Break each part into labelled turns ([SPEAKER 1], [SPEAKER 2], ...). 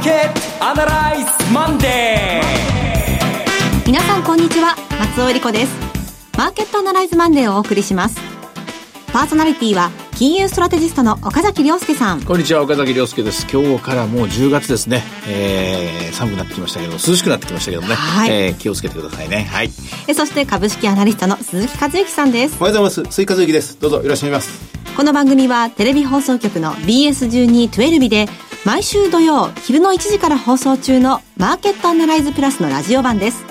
[SPEAKER 1] ーケットアナライズマンデー。
[SPEAKER 2] 皆さんこんにちは松尾英里子です。マーケットアナライズマンデーをお送りします。パーソナリティは金融ストラテジストの岡崎良介さん。
[SPEAKER 3] こんにちは岡崎良介です。今日からもう10月ですね、えー、寒くなってきましたけど涼しくなってきましたけどね、はい、えー、気をつけてくださいね。はい。
[SPEAKER 2] えそして株式アナリストの鈴木一之さんです。
[SPEAKER 4] おはようございます。鈴木一之です。どうぞよろしくお願いします。
[SPEAKER 2] この番組はテレビ放送局の BS1212 で毎週土曜昼の1時から放送中のマーケットアナライズプラスのラジオ版です。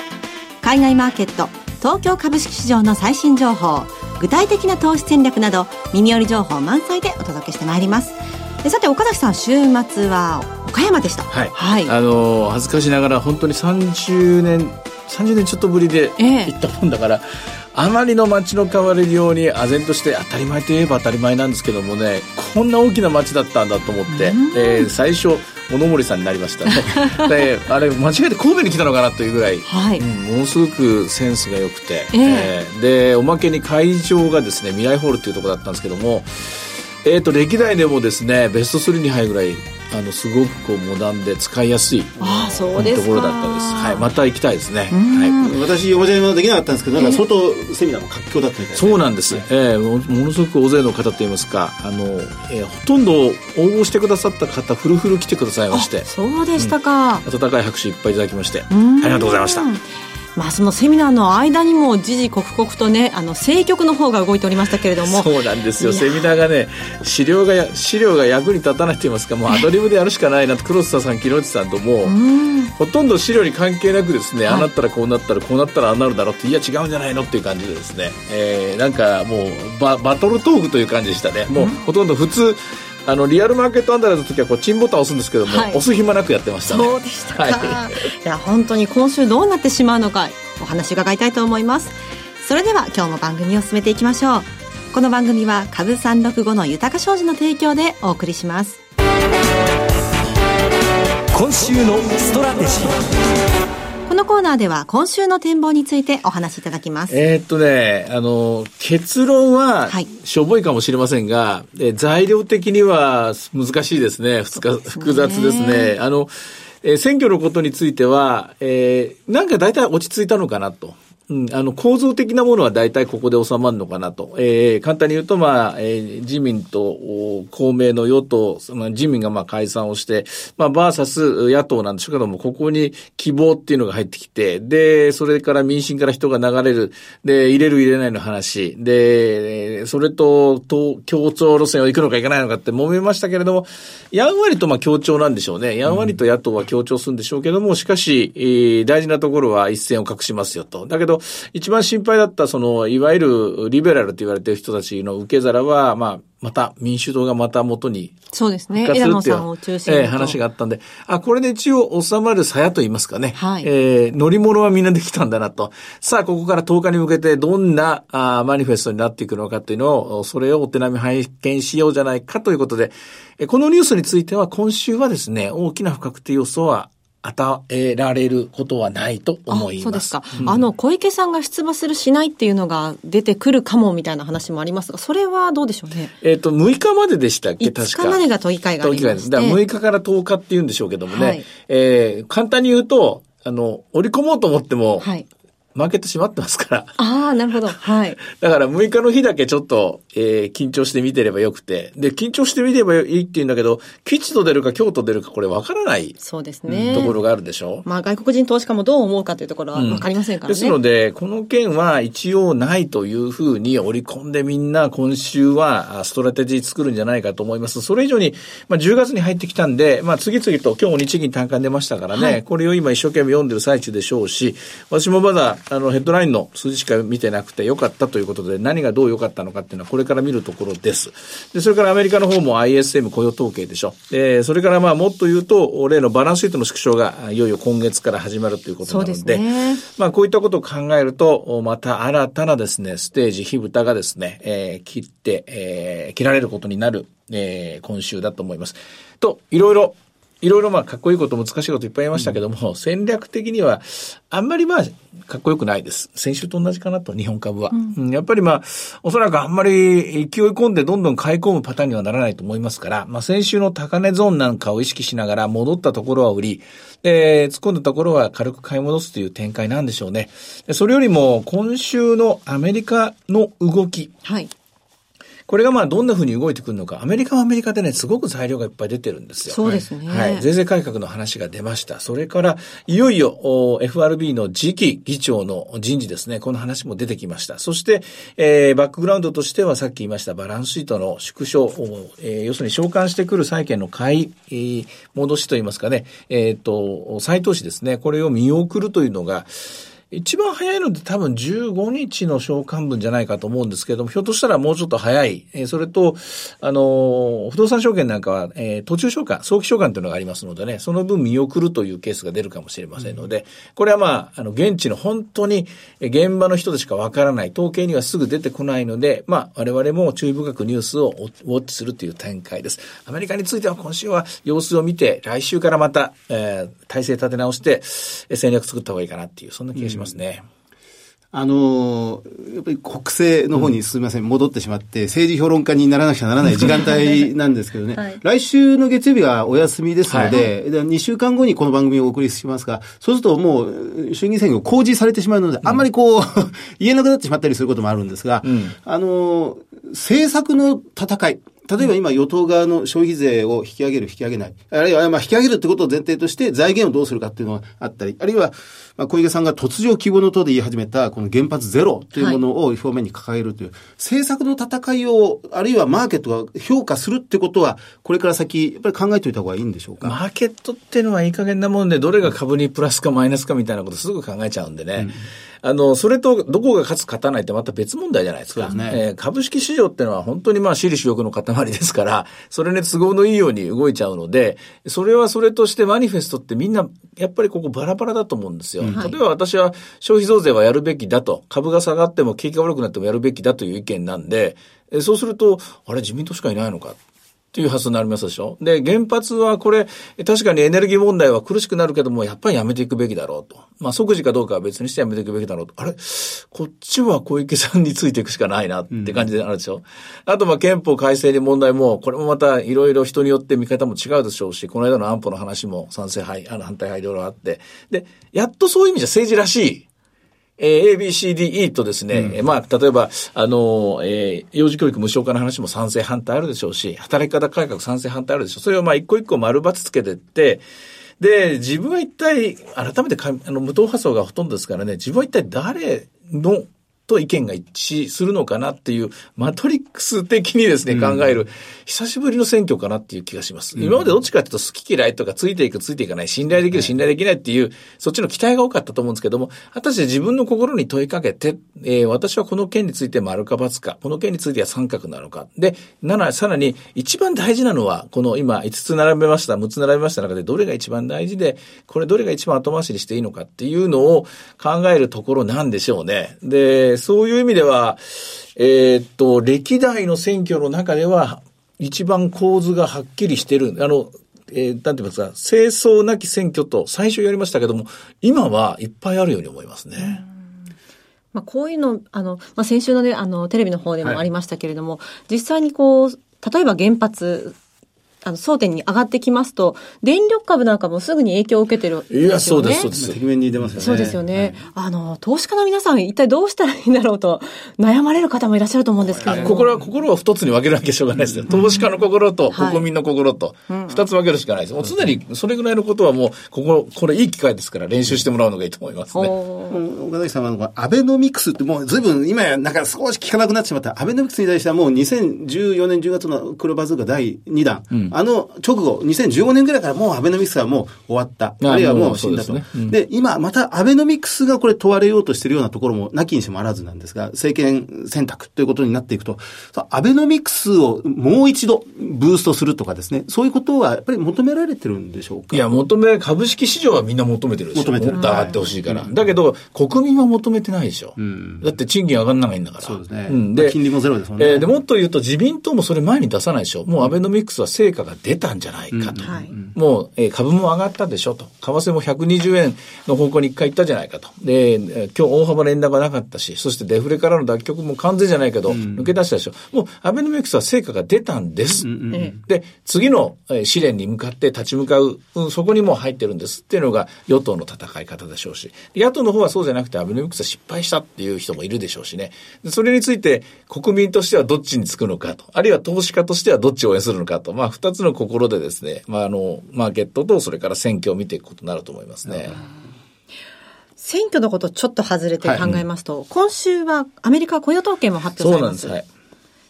[SPEAKER 2] 海外マーケット東京株式市場の最新情報具体的な投資戦略など耳寄り情報満載でお届けしてまいります。さて岡崎さん週末は岡山でした。
[SPEAKER 3] はい、はい、あの恥ずかしながら本当に30年30年ちょっとぶりで行ったもんだから、ええあまりの街の変わりように唖然として当たり前といえば当たり前なんですけどもねこんな大きな街だったんだと思って、えー、最初物森さんになりましたね。であれ間違えて神戸に来たのかなというぐらい、はい、うん、ものすごくセンスが良くて、えー、えー、でおまけに会場がですね未来ホールっていうところだったんですけどもえーと、歴代でもですねベスト3に入るぐらいあのすごくこうモダンで使いやすいあそうですところだったです。はい、また行きたいですね。は
[SPEAKER 4] い、私お邪魔できなかったんですけど、なんか相当セミナーも活況だったみたいな、
[SPEAKER 3] そうなんです。ええー、ものすごく大勢の方といいますか、あの、えー、ほとんど応募してくださった方フルフル来てくださいまして、
[SPEAKER 2] そうでしたか、
[SPEAKER 3] うん、温かい拍手いっぱいいただきまして、ありがとうございました。
[SPEAKER 2] まあ、そのセミナーの間にも時々刻々とねあの政局の方が動いておりましたけれども。
[SPEAKER 3] そうなんですよ。セミナーがね資料が資料が役に立たないと言いますかもうアドリブでやるしかないなと。黒田さん木内さんともほとんど資料に関係なくですね、はい、ああなったらこうなったらこうなったらああなるだろうっていや違うんじゃないのっていう感じでですね、えー、なんかもうババトルトークという感じでしたね。もうほとんど普通あのリアルマーケットアンダーラーズの時はこうチンボタンを押すんですけども、はい、押す暇なくやってましたね。
[SPEAKER 2] そうでしたか、はい、いや本当に今週どうなってしまうのかお話伺いたいと思います。それでは今日も番組を進めていきましょう。この番組は株365の豊か商事の提供でお送りします。
[SPEAKER 1] 今週のストラテジー。
[SPEAKER 2] このコーナーでは今週の展望についてお話しいただきます。
[SPEAKER 3] えー、っとね、あの、結論は、しょぼいかもしれませんが、え材料的には難しいですね。複雑ですね。あの、えー、選挙のことについては、えー、なんか大体落ち着いたのかなと。うん、あの、構造的なものは大体ここで収まるのかなと。えー、簡単に言うと、まあ、えー、自民と公明の与党、その自民がまあ解散をして、まあ、バーサス野党なんでしょうけども、ここに希望っていうのが入ってきて、で、それから民進から人が流れる、で、入れる入れないの話、で、それと、と、協調路線を行くのか行かないのかって揉めましたけれども、やんわりとまあ協調なんでしょうね。やんわりと野党は協調するんでしょうけども、しかし、えー、大事なところは一線を画しますよと。だけど、一番心配だった、その、いわゆるリベラルと言われている人たちの受け皿は、まあ、また民主党がまた元に
[SPEAKER 2] そうですね。枝野さんを中心に。
[SPEAKER 3] えー、話があったんで、あ、これで一応収まる鞘と言いますかね。はい。えー、乗り物はみんなできたんだなと。さあ、ここから10日に向けてどんなあマニフェストになっていくのかというのを、それをお手並み拝見しようじゃないかということで、このニュースについては今週はですね、大きな不確定要素は与えられることはないと思います。
[SPEAKER 2] そうですか。うん、あの、小池さんが出馬するしないっていうのが出てくるかもみたいな話もありますが、それはどうでしょうね。
[SPEAKER 3] えっ、ー、と、6日まででしたっけ？確
[SPEAKER 2] か。5日までが都議会がありまして。都議会です。
[SPEAKER 3] だから6日から10日って言うんでしょうけどもね。はい、えー、簡単に言うと、あの、織り込もうと思っても、はい、マーケット閉まってますから。
[SPEAKER 2] ああ、なるほど。はい。
[SPEAKER 3] だから6日の日だけちょっと、えー、緊張して見てればよくて。で、緊張して見ればいいって言うんだけど、吉と出るか京と出るかこれ分からない。
[SPEAKER 2] そうですね。
[SPEAKER 3] ところがあるでしょ？
[SPEAKER 2] まあ外国人投資家もどう思うかというところは分かりませんからね。うん、
[SPEAKER 3] ですので、この件は一応ないというふうに織り込んでみんな今週はストラテジー作るんじゃないかと思います。それ以上に、まあ10月に入ってきたんで、まあ次々と今日も日銀単価出ましたからね、はい、これを今一生懸命読んでる最中でしょうし、私もまだあのヘッドラインのの数字しか見てなくてよかったということで、何がどう良かったのかっていうのはこれから見るところです。で、それからアメリカの方も ISM 雇用統計でしょ。で、それからまあもっと言うと、例のバランスシートの縮小がいよいよ今月から始まるということなので、でね、まあこういったことを考えると、また新たなですね、ステージ、火蓋がですね、えー、切って、えー、切られることになる、えー、今週だと思います。と、いろいろいろいろまあかっこいいこと難しいこといっぱい言いましたけども、うん、戦略的にはあんまりまあかっこよくないです。先週と同じかなと、日本株は。うん、やっぱりまあ、おそらくあんまり勢い込んでどんどん買い込むパターンにはならないと思いますから、まあ先週の高値ゾーンなんかを意識しながら戻ったところは売り、で、突っ込んだところは軽く買い戻すという展開なんでしょうね。それよりも今週のアメリカの動き。はい。これがまあどんな風に動いてくるのか、アメリカはアメリカでね、すごく材料がいっぱい出てるんですよ。
[SPEAKER 2] そうですね。
[SPEAKER 3] はい。税制改革の話が出ました。それから、いよいよ FRB の次期議長の人事ですね、この話も出てきました。そして、えー、バックグラウンドとしてはさっき言いましたバランスシートの縮小、えー、要するに召喚してくる債券の買い、えー、戻しといいますかね、えっ、ー、と、再投資ですね、これを見送るというのが、一番早いので多分15日の償還分じゃないかと思うんですけれども、ひょっとしたらもうちょっと早い。えー、それと、あの、不動産証券なんかは、えー、途中償還、早期償還というのがありますのでね、その分見送るというケースが出るかもしれませんので、これはまあ、あの、現地の本当に現場の人でしかわからない、統計にはすぐ出てこないので、まあ、我々も注意深くニュースをウォッチするという展開です。アメリカについては今週は様子を見て、来週からまた、えー、体制立て直して、戦略作った方がいいかなっていう、そんな気がします。ますね。
[SPEAKER 4] あのやっぱり国政の方にすみません、うん、戻ってしまって、政治評論家にならなくちゃならない時間帯 なんですけどね、はい、来週の月曜日はお休みですので、はい、2週間後にこの番組をお送りしますが、そうするともう衆議院選挙公示されてしまうので、あんまりこう、言えなくなってしまったりすることもあるんですが、うん、あの政策の戦い、例えば今与党側の消費税を引き上げる、引き上げない。あるいはまあ引き上げるってことを前提として財源をどうするかっていうのがあったり、あるいはまあ小池さんが突如希望の党で言い始めたこの原発ゼロというものを表面に掲げるという、はい、政策の戦いを、あるいはマーケットが評価するってことは、これから先、やっぱり考えておいた方がいいんでしょうか？
[SPEAKER 3] マーケットっていうのはいい加減なもんで、どれが株にプラスかマイナスかみたいなことすぐ考えちゃうんでね。うんあの、それとどこが勝つ勝たないってまた別問題じゃないですか。すね、えー、株式市場ってのは本当にまあ私利私欲の塊ですから、それに都合のいいように動いちゃうので、それはそれとしてマニフェストってみんな、やっぱりここバラバラだと思うんですよ。うん、例えば私は消費増税はやるべきだと、株が下がっても景気が悪くなってもやるべきだという意見なんで、そうすると、あれ自民党しかいないのか。っていう発想になりますでしょ？で、原発はこれ、確かにエネルギー問題は苦しくなるけども、やっぱりやめていくべきだろうと。まあ、即時かどうかは別にしてやめていくべきだろうと。あれ？こっちは小池さんについていくしかないなって感じであるでしょ、うん、あと、まあ、憲法改正に問題も、これもまたいろいろ人によって見方も違うでしょうし、この間の安保の話も賛成派、あの反対派いろいろあって。で、やっとそういう意味じゃ政治らしいえー、A, B, C, D, E とですね、うん、まあ、例えば、あの、えー、幼児教育無償化の話も賛成反対あるでしょうし、働き方改革賛成反対あるでしょう。それをまあ、一個一個丸抜つけてって、で、自分は一体、改めてか、あの、無党派層がほとんどですからね、自分は一体誰のと意見が一致するのかなっていう、マトリックス的にですね、考える、久しぶりの選挙かなっていう気がします。今までどっちかっていうと好き嫌いとかついていくついていかない、信頼できる信頼できないっていう、そっちの期待が多かったと思うんですけども、果たして自分の心に問いかけて、えー、私はこの件について丸か×か、この件については三角なのか。で、なさらに一番大事なのは、この今5つ並べました、6つ並べました中でどれが一番大事で、これどれが一番後回しにしていいのかっていうのを考えるところなんでしょうね。で、そういう意味では、えー、っと、歴代の選挙の中では、一番構図がはっきりしてる。あの、えー、なんて言いますか、清掃なき選挙と最初やりましたけども、今はいっぱいあるように思いますね。
[SPEAKER 2] まあ、こういうの、あの、まあ、先週のね、あの、テレビの方でもありましたけれども、はい、実際にこう、例えば原発あの、争点に上がってきますと、電力株なんかもすぐに影響を受けてるんですよね。いや、
[SPEAKER 3] そうです、そうです。
[SPEAKER 4] 敵面に出ますよね。
[SPEAKER 2] そうですよね。はい、あの、投資家の皆さん、一体どうしたらいいんだろうと、悩まれる方もいらっしゃると思うんですけど
[SPEAKER 3] 心は、心は二つに分けるわけしょうがないですよ。投資家の心と国民の心と、二つ分けるしかないです。もう常にそれぐらいのことはもう、ここ、これいい機会ですから練習してもらうのがいいと思いますね。
[SPEAKER 4] 岡崎さんは、アベノミクスってもう随分、今やなんか少し聞かなくなってしまった。アベノミクスに対してはもう2014年10月の黒バズーカ第2弾。うん、あの直後後、2015年ぐらいからもうアベノミクスはもう終わった。あるいはもう死んだと。で、ねうん、で、今またアベノミクスがこれ問われようとしているようなところもなきにしもあらずなんですが、政権選択ということになっていくと、アベノミクスをもう一度ブーストするとかですね、そういうことはやっぱり求められてるんでしょうか？
[SPEAKER 3] いや、求め、株式市場はみんな求めてるでしょ。求めてる。上がってほしいから。はい、だけど、国民は求めてないでしょ。うん、だって賃金上がんないんだから。
[SPEAKER 4] そうですね。うん、で、金利もゼロですもんね。
[SPEAKER 3] えー、で、もっと言うと自民党もそれ前に出さないでしょ。もうアベノミクスは成果が出たんじゃないかと。うんはい、もう、えー、株も上がったでしょと。為替も120円の方向に一回行ったじゃないかと。で、今日大幅連打がなかったし、そしてデフレからの脱却も完全じゃないけど、抜け出したでしょ。もう、アベノミクスは成果が出たんです。うんうん、で、次の試練に向かって立ち向かう、うん、そこにも入ってるんですっていうのが与党の戦い方でしょうし、野党の方はそうじゃなくてアベノミクスは失敗したっていう人もいるでしょうしね。それについて国民としてはどっちにつくのかと、あるいは投資家としてはどっちを応援するのかと、まあ二つの心でですね、まああの、マーケットとそれから選挙を見ていくことになると思いますね。
[SPEAKER 2] 選挙のことちょっと外れて考えますと、はい、今週はアメリカ雇用統計も発表されます。そうなんです。はい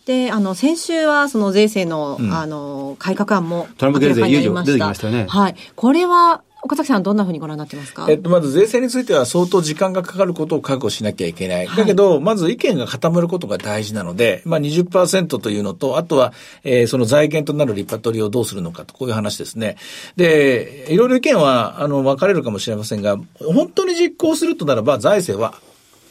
[SPEAKER 2] で、あの、先週はその税制の、うん、あの、改革案も
[SPEAKER 4] トランプ減税出てきましたね。
[SPEAKER 2] はい。これは、岡崎さんどんなふうにご覧になってますか？
[SPEAKER 3] えっと、まず税制については相当時間がかかることを覚悟しなきゃいけない。はい、だけど、まず意見が固まることが大事なので、まあ20%というのと、あとは、えー、その財源となるリパトリをどうするのかと、こういう話ですね。で、いろいろ意見は、あの、分かれるかもしれませんが、本当に実行するとならば、財政は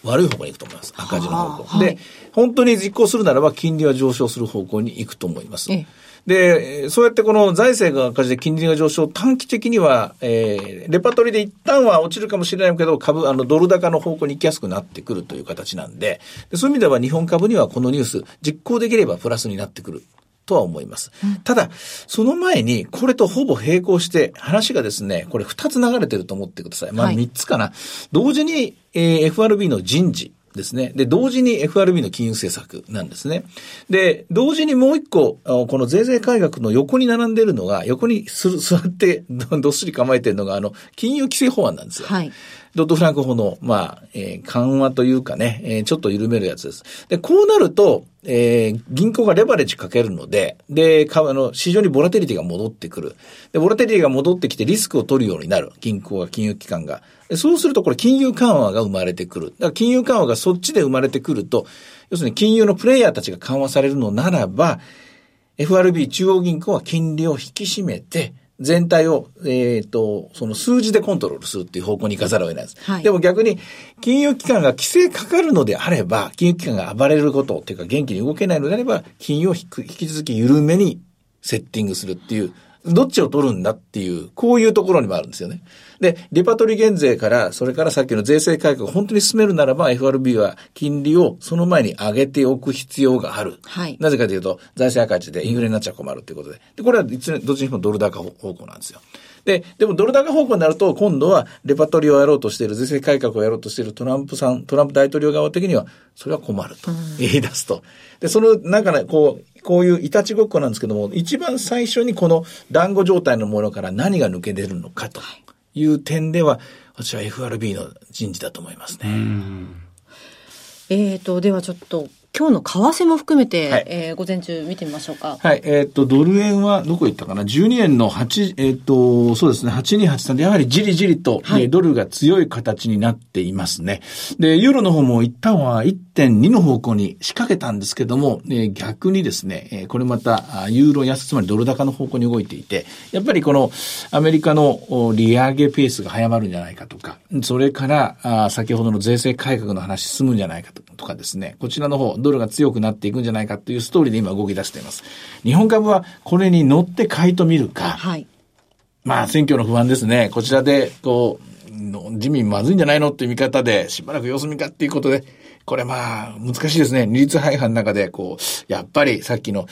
[SPEAKER 3] 悪い方向に行くと思います。赤字の方向。で、本当に実行するならば、金利は上昇する方向に行くと思います。ええで、そうやってこの財政が赤字で金利が上昇、短期的には、えー、レパートリーで一旦は落ちるかもしれないけど、株、あの、ドル高の方向に行きやすくなってくるという形なんで、でそういう意味では日本株にはこのニュース、実行できればプラスになってくる。とは思います。うん、ただ、その前に、これとほぼ並行して、話がですね、これ二つ流れてると思ってください。まあ三つかな。はい、同時に、えー、FRB の人事、ですね。で、同時に FRB の金融政策なんですね。で、同時にもう一個、この税制改革の横に並んでるのが、横に 座ってどっしり構えてるのが、あの、金融規制法案なんですよ。はい。ドットフランク法の、まあ、えー、緩和というかね、えー、ちょっと緩めるやつです。で、こうなると、えー、銀行がレバレッジかけるので、で、かあの、市場にボラテリティが戻ってくる。で、ボラテリティが戻ってきてリスクを取るようになる。銀行が、金融機関が。そうするとこれ金融緩和が生まれてくる。だから金融緩和がそっちで生まれてくると、要するに金融のプレイヤーたちが緩和されるのならば、FRB 中央銀行は金利を引き締めて、全体を、えっ、ー、と、その数字でコントロールするっていう方向に行かざるを得ないです。はい、でも逆に、金融機関が規制かかるのであれば、金融機関が暴れることっていうか元気に動けないのであれば、金融を引き続き緩めにセッティングするっていう、どっちを取るんだっていう、こういうところにもあるんですよね。で、リパトリ減税から、それからさっきの税制改革を本当に進めるならば、FRB は金利をその前に上げておく必要がある。はい。なぜかというと、財政赤字でインフレになっちゃ困るということで。で、これはいつどっちにもドル高方向なんですよ。で、でもドル高方向になると、今度はレパトリをやろうとしている、税制改革をやろうとしているトランプさん、トランプ大統領側的には、それは困ると言い出すと。で、その中で、こう、こういういたちごっこなんですけども、一番最初にこの団子状態のものから何が抜け出るのかという点では、私は FRB の人事だと思いますね。
[SPEAKER 2] えっ、ー、と、ではちょっと今日の為替も含めて、はい、えー、午前中見てみましょうか。
[SPEAKER 3] はい。えっ、ー、と、ドル円はどこ行ったかな ?12 円の8、えっ、ー、と、そうですね、8283で、やはりじりじりと、はい、ドルが強い形になっていますね。で、ユーロの方も一旦は1.2の方向に仕掛けたんですけども、えー、逆にですね、えー、これまた、ユーロ安、つまりドル高の方向に動いていて、やっぱりこのアメリカの利上げペースが早まるんじゃないかとか、それから、あ先ほどの税制改革の話進むんじゃないかととかですね、こちらの方、ドルが強くなっていくんじゃないかというストーリーで今動き出しています。日本株はこれに乗って買いと見るか、はい、まあ選挙の不安ですね。こちらで、こう、自民まずいんじゃないのっていう見方で、しばらく様子見かっていうことで、これまあ、難しいですね。二律背反の中で、こう、やっぱりさっきの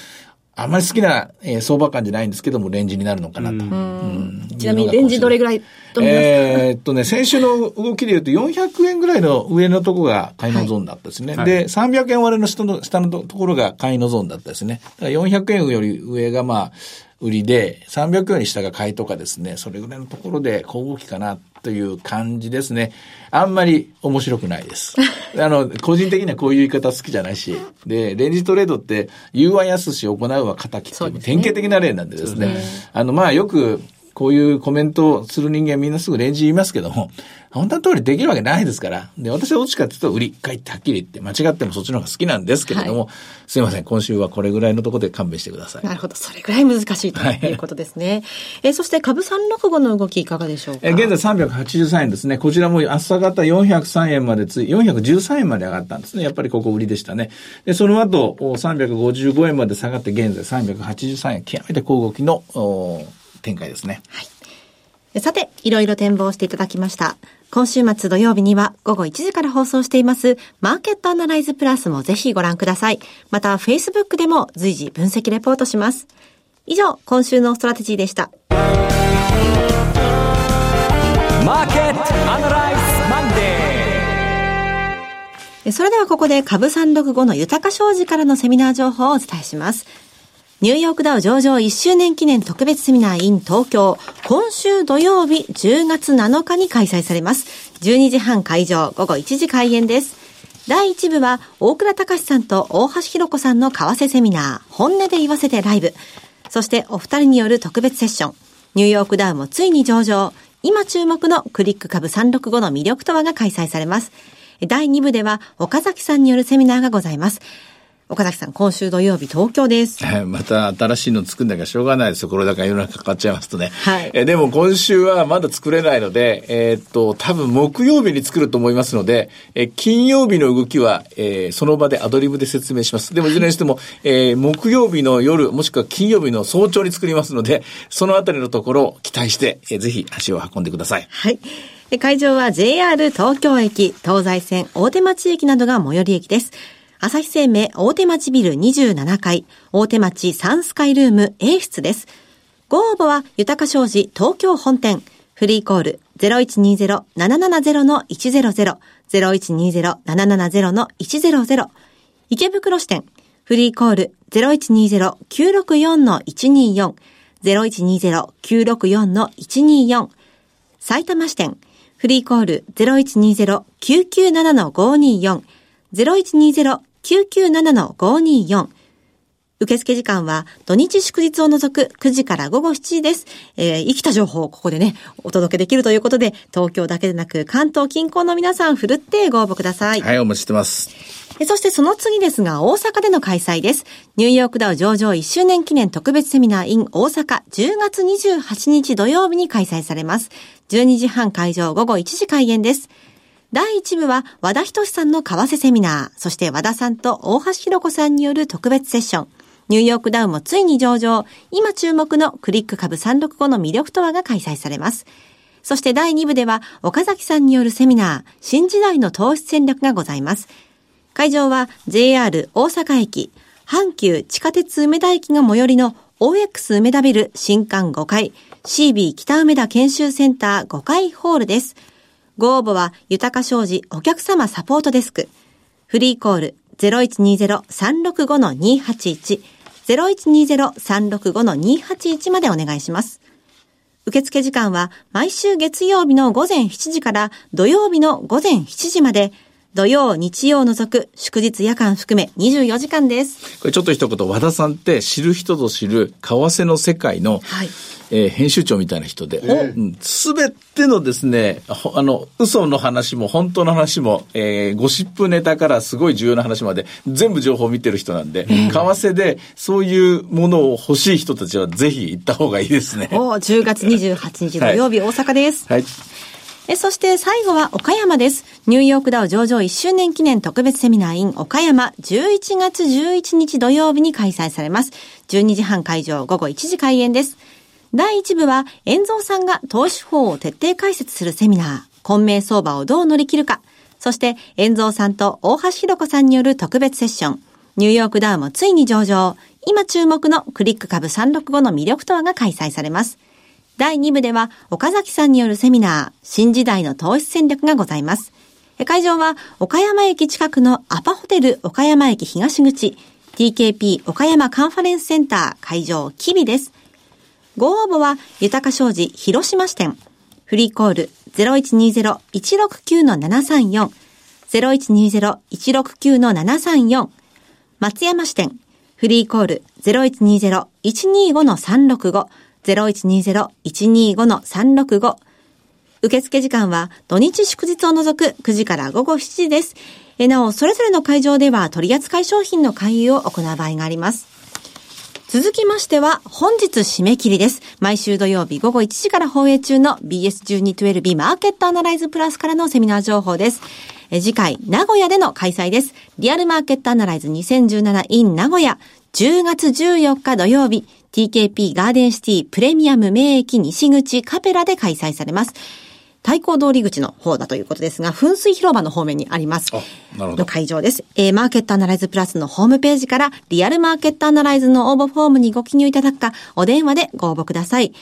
[SPEAKER 3] あんまり好きな、えー、相場感じゃないんですけども、レンジになるのかなと。うん
[SPEAKER 2] ちなみにレンジどれぐらい
[SPEAKER 3] えー、っとね、先週の動きで言うと400円ぐらいの上のところが買いのゾーンだったですね。はい、で、300円割れの下の下のところが買いのゾーンだったですね。だから400円より上がまあ、売りで、300円より下が買いとかですね、それぐらいのところで小動きかなという感じですね。あんまり面白くないです。あの、個人的にはこういう言い方好きじゃないし、で、レンジトレードって、言うは安し行うは敵っていう典型的な例なんでですね、あの、まあよく、こういうコメントをする人間みんなすぐレンジ言いますけども、本当の通りできるわけないですから。で、私はどっちかっていうと、売り買いってはっきり言って、間違ってもそっちの方が好きなんですけれども、はい、すいません、今週はこれぐらいのところで勘弁してください。
[SPEAKER 2] なるほど、それぐらい難しいと いうことですね。はい、えそして株365の動きいかがでしょうか？え
[SPEAKER 3] 現在383円ですね。こちらも朝方403円までつい、413円まで上がったんですね。やっぱりここ売りでしたね。で、その後、355円まで下がって、現在383円、極めて小動きの展開ですね。
[SPEAKER 2] はい。さて、いろいろ展望していただきました。今週末土曜日には午後1時から放送していますマーケットアナライズプラスもぜひご覧ください。また、Facebook でも随時分析レポートします。以上、今週のストラテジーでした。
[SPEAKER 1] マーケットアナライズマンデ
[SPEAKER 2] ーそれではここで株365の豊商事からのセミナー情報をお伝えします。ニューヨークダウ上場1周年記念特別セミナー in 東京、今週土曜日10月7日に開催されます。12時半開場、午後1時開演です。第1部は、大倉隆さんと大橋弘子さんの為替セミナー、本音で言わせてライブ。そしてお二人による特別セッション。ニューヨークダウもついに上場。今注目のクリック株365の魅力とはが開催されます。第2部では岡崎さんによるセミナーがございます。岡崎さん、今週土曜日東京です。
[SPEAKER 3] また新しいの作んなきゃしょうがないですよ。これだから世の中かかっちゃいますとね。はい。えでも今週はまだ作れないので、えー、っと、多分木曜日に作ると思いますので、え金曜日の動きは、えー、その場でアドリブで説明します。でもいずれにしても、えー、木曜日の夜、もしくは金曜日の早朝に作りますので、そのあたりのところを期待して、えー、ぜひ足を運んでください。
[SPEAKER 2] はい。会場は JR 東京駅、東西線大手町駅などが最寄り駅です。朝日生命大手町ビル27階、大手町サンスカイルーム A 室です。ご応募は、豊か商事東京本店、フリーコール0120-770-100、0120-770-100、池袋支店、フリーコール0120-964-124、0120-964-124、埼玉支店、フリーコール0120-997-524、0120-997-524受付時間は土日祝日を除く9時から午後7時です。えー、生きた情報をここでね、お届けできるということで、東京だけでなく関東近郊の皆さん、ふるってご応募ください。
[SPEAKER 3] はい、お待ちしてます。
[SPEAKER 2] そしてその次ですが、大阪での開催です。ニューヨークダウ上場1周年記念特別セミナー in 大阪10月28日土曜日に開催されます。12時半会場午後1時開演です。第1部は和田仁さんの為替セミナー、そして和田さんと大橋弘子さんによる特別セッション。ニューヨークダウンもついに上場。今注目のクリック株365の魅力とはが開催されます。そして第2部では岡崎さんによるセミナー、新時代の投資戦略がございます。会場は JR 大阪駅、阪急地下鉄梅田駅が最寄りの OX 梅田ビル新館5階、CB 北梅田研修センター5階ホールです。ご応募は、豊か商事お客様サポートデスク。フリーコール0120-365-281。0120-365-281までお願いします。受付時間は毎週月曜日の午前7時から土曜日の午前7時まで、土曜、日曜除く祝日夜間含め24時間です。
[SPEAKER 3] これちょっと一言、和田さんって知る人ぞ知る為替の世界の、はいえー、編集長みたいな人で、す、べ、てのですね、あの、嘘の話も本当の話も、えー、ゴシップネタからすごい重要な話まで、全部情報を見てる人なんで、為替でそういうものを欲しい人たちはぜひ行った方がいいですね。
[SPEAKER 2] お10月28日土曜日、はい、大阪です。はい。えそして最後は岡山です。ニューヨークダウ上場1周年記念特別セミナー in 岡山11月11日土曜日に開催されます。12時半会場午後1時開演です。第1部は、遠蔵さんが投資法を徹底解説するセミナー、混迷相場をどう乗り切るか、そして、遠蔵さんと大橋弘子さんによる特別セッション、ニューヨークダウンもついに上場、今注目のクリック株365の魅力とはが開催されます。第2部では、岡崎さんによるセミナー、新時代の投資戦略がございます。会場は、岡山駅近くのアパホテル岡山駅東口、TKP 岡山カンファレンスセンター。会場、キビです。ご応募は、豊か商事広島支店。フリーコール0120-169-734。0120-169-734。松山支店。フリーコール0120-125-365。0120-125-365受付時間は土日祝日を除く9時から午後7時です。なお、それぞれの会場では取扱い商品の勧誘を行う場合があります。続きましては、本日締め切りです。毎週土曜日午後1時から放映中の BS1212 マーケットアナライズプラスからのセミナー情報です。次回、名古屋での開催です。リアルマーケットアナライズ 2017in 名古屋、10月14日土曜日、TKP ガーデンシティプレミアム名駅西口カペラで開催されます。太鼓通り口の方だということですが、噴水広場の方面にあります。なるほど。の会場です。えー、マーケットアナライズプラスのホームページから、リアルマーケットアナライズの応募フォームにご記入いただくか、お電話でご応募ください。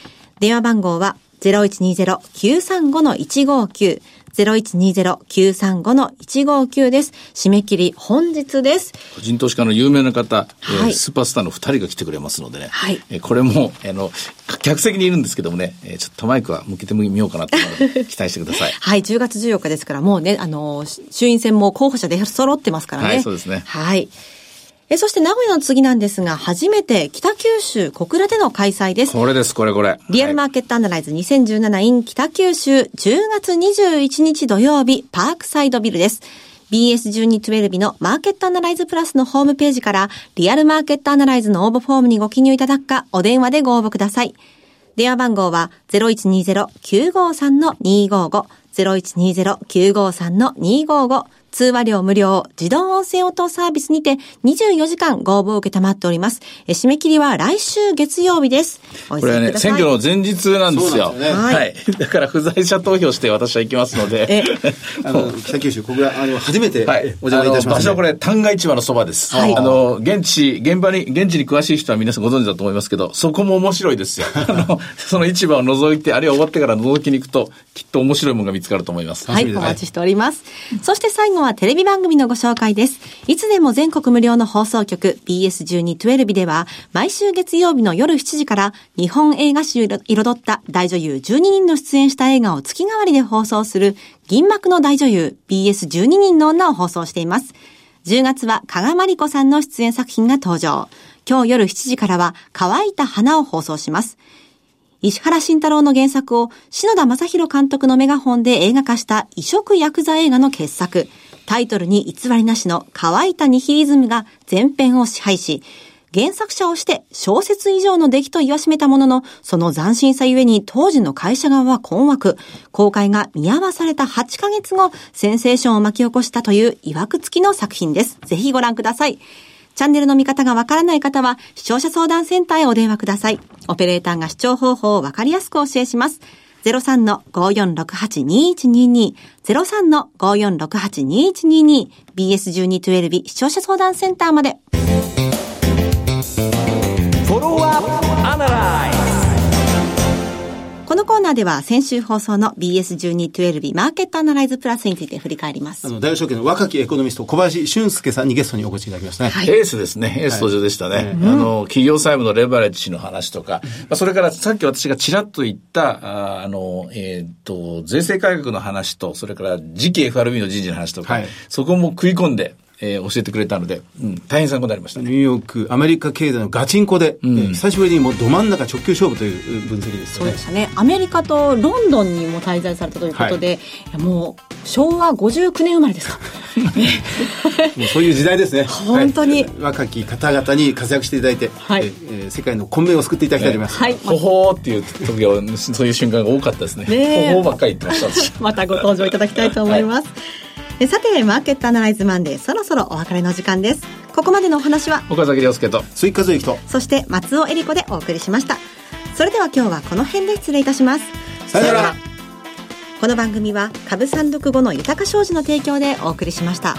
[SPEAKER 2] 電話番号は、0120-935-159 0120-935-159です。締め切り本日です。
[SPEAKER 3] 個人投資家の有名な方、はい、えー、スーパースターの2人が来てくれますのでね、はい、えー、これも、あの、客席にいるんですけどもね、えー、ちょっとマイクは向けてみようかなと期待してください。
[SPEAKER 2] はい、10月14日ですから、もうね、あの、衆院選も候補者で揃ってますからね。は
[SPEAKER 3] い、そうですね。
[SPEAKER 2] はい。えそして名古屋の次なんですが、初めて北九州小倉での開催です。
[SPEAKER 3] これです、これこれ。
[SPEAKER 2] リアルマーケットアナライズ 2017in 北九州10月21日土曜日パークサイドビルです。BS1212 のマーケットアナライズプラスのホームページからリアルマーケットアナライズの応募フォームにご記入いただくかお電話でご応募ください。電話番号は0120-953-255 0120-953-255通話料無料、自動音声応答サービスにて24時間ご応募を受けたまっております。え締め切りは来週月曜日です。
[SPEAKER 3] これはね、選挙の前日なんですよ。すね、はい。だから不在者投票して私は行きますので。え、
[SPEAKER 4] あの、北九州、ここが、あの、初めてお邪魔いたします、
[SPEAKER 3] 場所はこれ、旦過市場のそばです。はい。あの、現地、現場に、現地に詳しい人は皆さんご存知だと思いますけど、そこも面白いですよ。あの、その市場を覗いて、あるいは終わってから覗きに行くと、きっと面白いものが見つかると思います。
[SPEAKER 2] はい、お待ちしております。そして最後はテレビ番組のご紹介です。いつでも全国無料の放送局 BS1212 では、毎週月曜日の夜7時から日本映画史を彩った大女優12人の出演した映画を月替わりで放送する銀幕の大女優 BS12 人の女を放送しています。10月は加賀まりこさんの出演作品が登場。今日夜7時からは乾いた花を放送します。石原慎太郎の原作を篠田正宏監督のメガホンで映画化した異色ヤクザ映画の傑作。タイトルに偽りなしの乾いたニヒリズムが全編を支配し、原作者をして小説以上の出来と言わしめたものの、その斬新さゆえに当時の会社側は困惑。公開が見合わされた8ヶ月後、センセーションを巻き起こしたという曰く付きの作品です。ぜひご覧ください。チャンネルの見方がわからない方は、視聴者相談センターへお電話ください。オペレーターが視聴方法をわかりやすくお教えします。03-5468-2122 03-5468-2122 BS1212 視聴者相談センターまで。では先週放送の BS1212 マーケットアナライズプラスについて振り返ります。
[SPEAKER 4] あの、大証券の若きエコノミスト小林俊介さんにゲストにお越しいただきましたね。
[SPEAKER 3] はい、エースですね。エース登場でしたね。はい、あの、企業債務のレバレッジの話とか、まあ、それからさっき私がちらっと言った、ああの、えっ、と、税制改革の話と、それから次期 FRB の人事の話とか、はい、そこも食い込んで、えー、教えてくれたので、うん、大変参考になりました、
[SPEAKER 4] ね、ニューヨーク、アメリカ経済のガチンコで、うん、えー、久しぶりにもうど真ん中直球勝負という分析です
[SPEAKER 2] よね。そうでしたね。アメリカとロンドンにも滞在されたということで、はい、もう昭和59年生まれですか。
[SPEAKER 4] もうそういう時代ですね。
[SPEAKER 2] 本当に、
[SPEAKER 4] はい、若き方々に活躍していただいて、はい、えー、世界の混迷を救っていただきたいと思います。
[SPEAKER 3] はい。ほほーっていう時は、そういう瞬間が多かったですね。ねほほーばっかり言ってました。
[SPEAKER 2] またご登場いただきたいと思います。はいさて、マーケットアナライズマンデー、そろそろお別れの時間です。ここまでのお話は、
[SPEAKER 3] 岡崎亮介と、
[SPEAKER 4] 追加随と、
[SPEAKER 2] そして松尾恵里子でお送りしました。それでは今日はこの辺で失礼いたします。
[SPEAKER 4] さよなら。
[SPEAKER 2] この番組は、株三読後の豊か商事の提供でお送りしました。